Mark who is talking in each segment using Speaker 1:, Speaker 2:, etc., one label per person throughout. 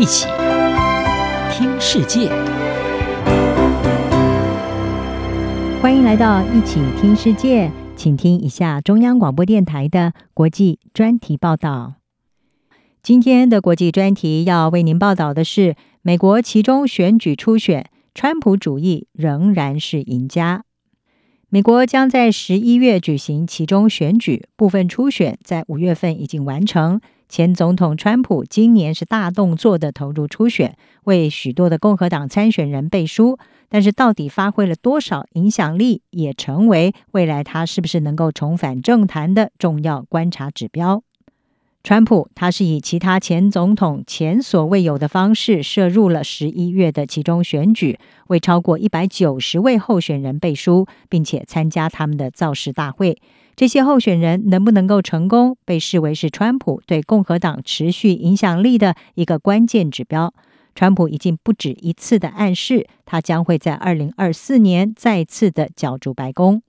Speaker 1: 一起听世界，
Speaker 2: 欢迎来到一起听世界，请听一下中央广播电台的国际专题报道。今天的国际专题要为您报道的是：美国期中选举初选，川普主义仍然是赢家。美国将在十一月举行期中选举，部分初选在五月份已经完成。前总统川普今年是大动作的投入初选，为许多的共和党参选人背书，但是到底发挥了多少影响力，也成为未来他是不是能够重返政坛的重要观察指标。川普他是以其他前总统前所未有的方式涉入了十一月的其中选举，为超过一百九十位候选人背书，并且参加他们的造势大会。这些候选人能不能够成功，被视为是川普对共和党持续影响力的一个关键指标。川普已经不止一次的暗示，他将会在二零二四年再次的角逐白宫。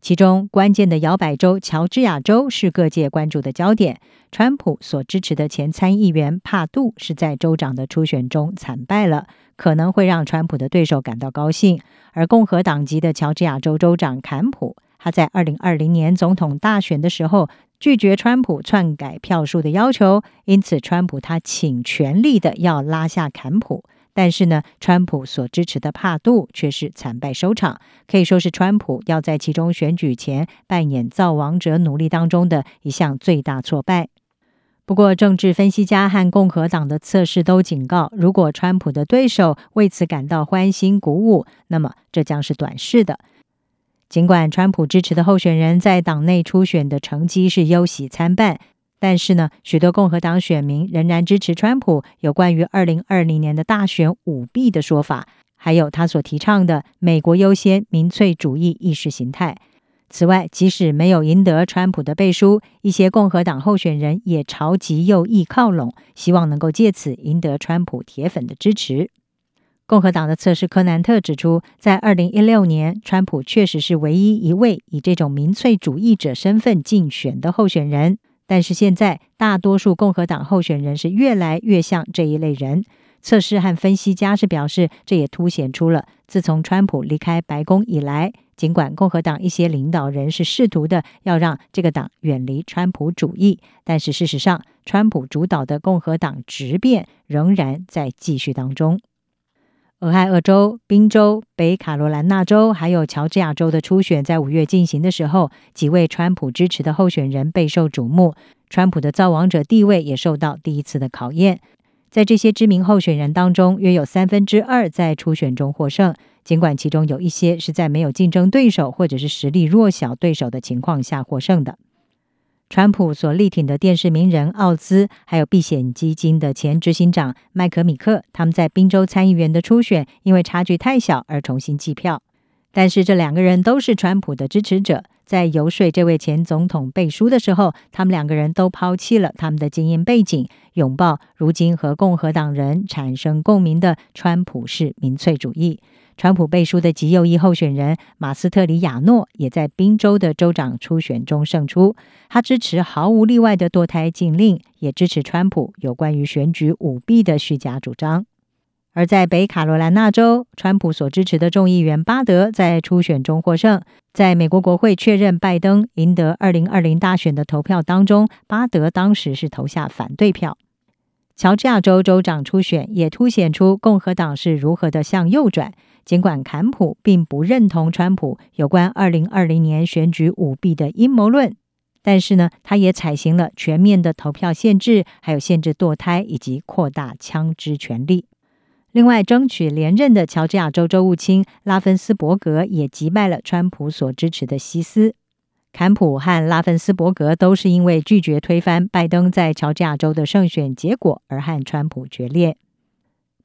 Speaker 2: 其中关键的摇摆州乔治亚州是各界关注的焦点。川普所支持的前参议员帕杜是在州长的初选中惨败了，可能会让川普的对手感到高兴。而共和党籍的乔治亚州州长坎普，他在二零二零年总统大选的时候拒绝川普篡改票数的要求，因此川普他倾全力的要拉下坎普。但是呢，川普所支持的帕杜却是惨败收场，可以说是川普要在其中选举前扮演造王者努力当中的一项最大挫败。不过，政治分析家和共和党的测试都警告，如果川普的对手为此感到欢欣鼓舞，那么这将是短视的。尽管川普支持的候选人在党内初选的成绩是忧喜参半。但是呢，许多共和党选民仍然支持川普有关于二零二零年的大选舞弊的说法，还有他所提倡的“美国优先”民粹主义意识形态。此外，即使没有赢得川普的背书，一些共和党候选人也朝极右翼靠拢，希望能够借此赢得川普铁粉的支持。共和党的测试科南特指出，在二零一六年，川普确实是唯一一位以这种民粹主义者身份竞选的候选人。但是现在，大多数共和党候选人是越来越像这一类人。测试和分析家是表示，这也凸显出了自从川普离开白宫以来，尽管共和党一些领导人是试图的要让这个党远离川普主义，但是事实上，川普主导的共和党质变仍然在继续当中。俄亥俄州、宾州、北卡罗来纳州，还有乔治亚州的初选在五月进行的时候，几位川普支持的候选人备受瞩目，川普的造王者地位也受到第一次的考验。在这些知名候选人当中，约有三分之二在初选中获胜，尽管其中有一些是在没有竞争对手或者是实力弱小对手的情况下获胜的。川普所力挺的电视名人奥兹，还有避险基金的前执行长麦可米克，他们在宾州参议员的初选因为差距太小而重新计票。但是这两个人都是川普的支持者，在游说这位前总统背书的时候，他们两个人都抛弃了他们的经验背景，拥抱如今和共和党人产生共鸣的川普式民粹主义。川普背书的极右翼候选人马斯特里亚诺也在宾州的州长初选中胜出。他支持毫无例外的堕胎禁令，也支持川普有关于选举舞弊的虚假主张。而在北卡罗来纳州，川普所支持的众议员巴德在初选中获胜。在美国国会确认拜登赢得二零二零大选的投票当中，巴德当时是投下反对票。乔治亚州州长初选也凸显出共和党是如何的向右转。尽管坎普并不认同川普有关二零二零年选举舞弊的阴谋论，但是呢，他也采行了全面的投票限制，还有限制堕胎以及扩大枪支权利。另外，争取连任的乔治亚州州务卿拉芬斯伯格也击败了川普所支持的西斯。坎普和拉芬斯伯格都是因为拒绝推翻拜登在乔治亚州的胜选结果而和川普决裂。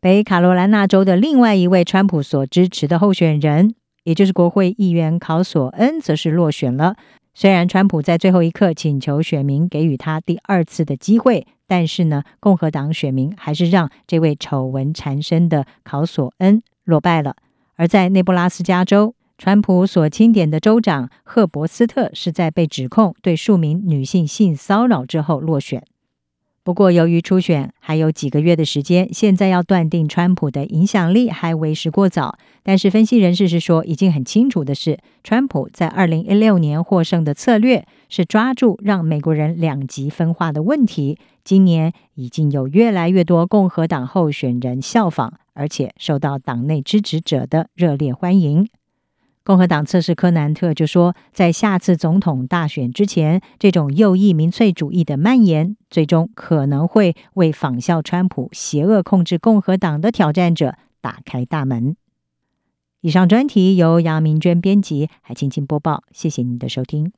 Speaker 2: 北卡罗来纳州的另外一位川普所支持的候选人，也就是国会议员考索恩，则是落选了。虽然川普在最后一刻请求选民给予他第二次的机会，但是呢，共和党选民还是让这位丑闻缠身的考索恩落败了。而在内布拉斯加州，川普所钦点的州长赫伯斯特是在被指控对数名女性性骚扰之后落选。不过，由于初选还有几个月的时间，现在要断定川普的影响力还为时过早。但是，分析人士是说，已经很清楚的是，川普在二零一六年获胜的策略是抓住让美国人两极分化的问题。今年已经有越来越多共和党候选人效仿，而且受到党内支持者的热烈欢迎。共和党测试科南特就说，在下次总统大选之前，这种右翼民粹主义的蔓延，最终可能会为仿效川普、邪恶控制共和党的挑战者打开大门。以上专题由杨明娟编辑，还请播报。谢谢您的收听。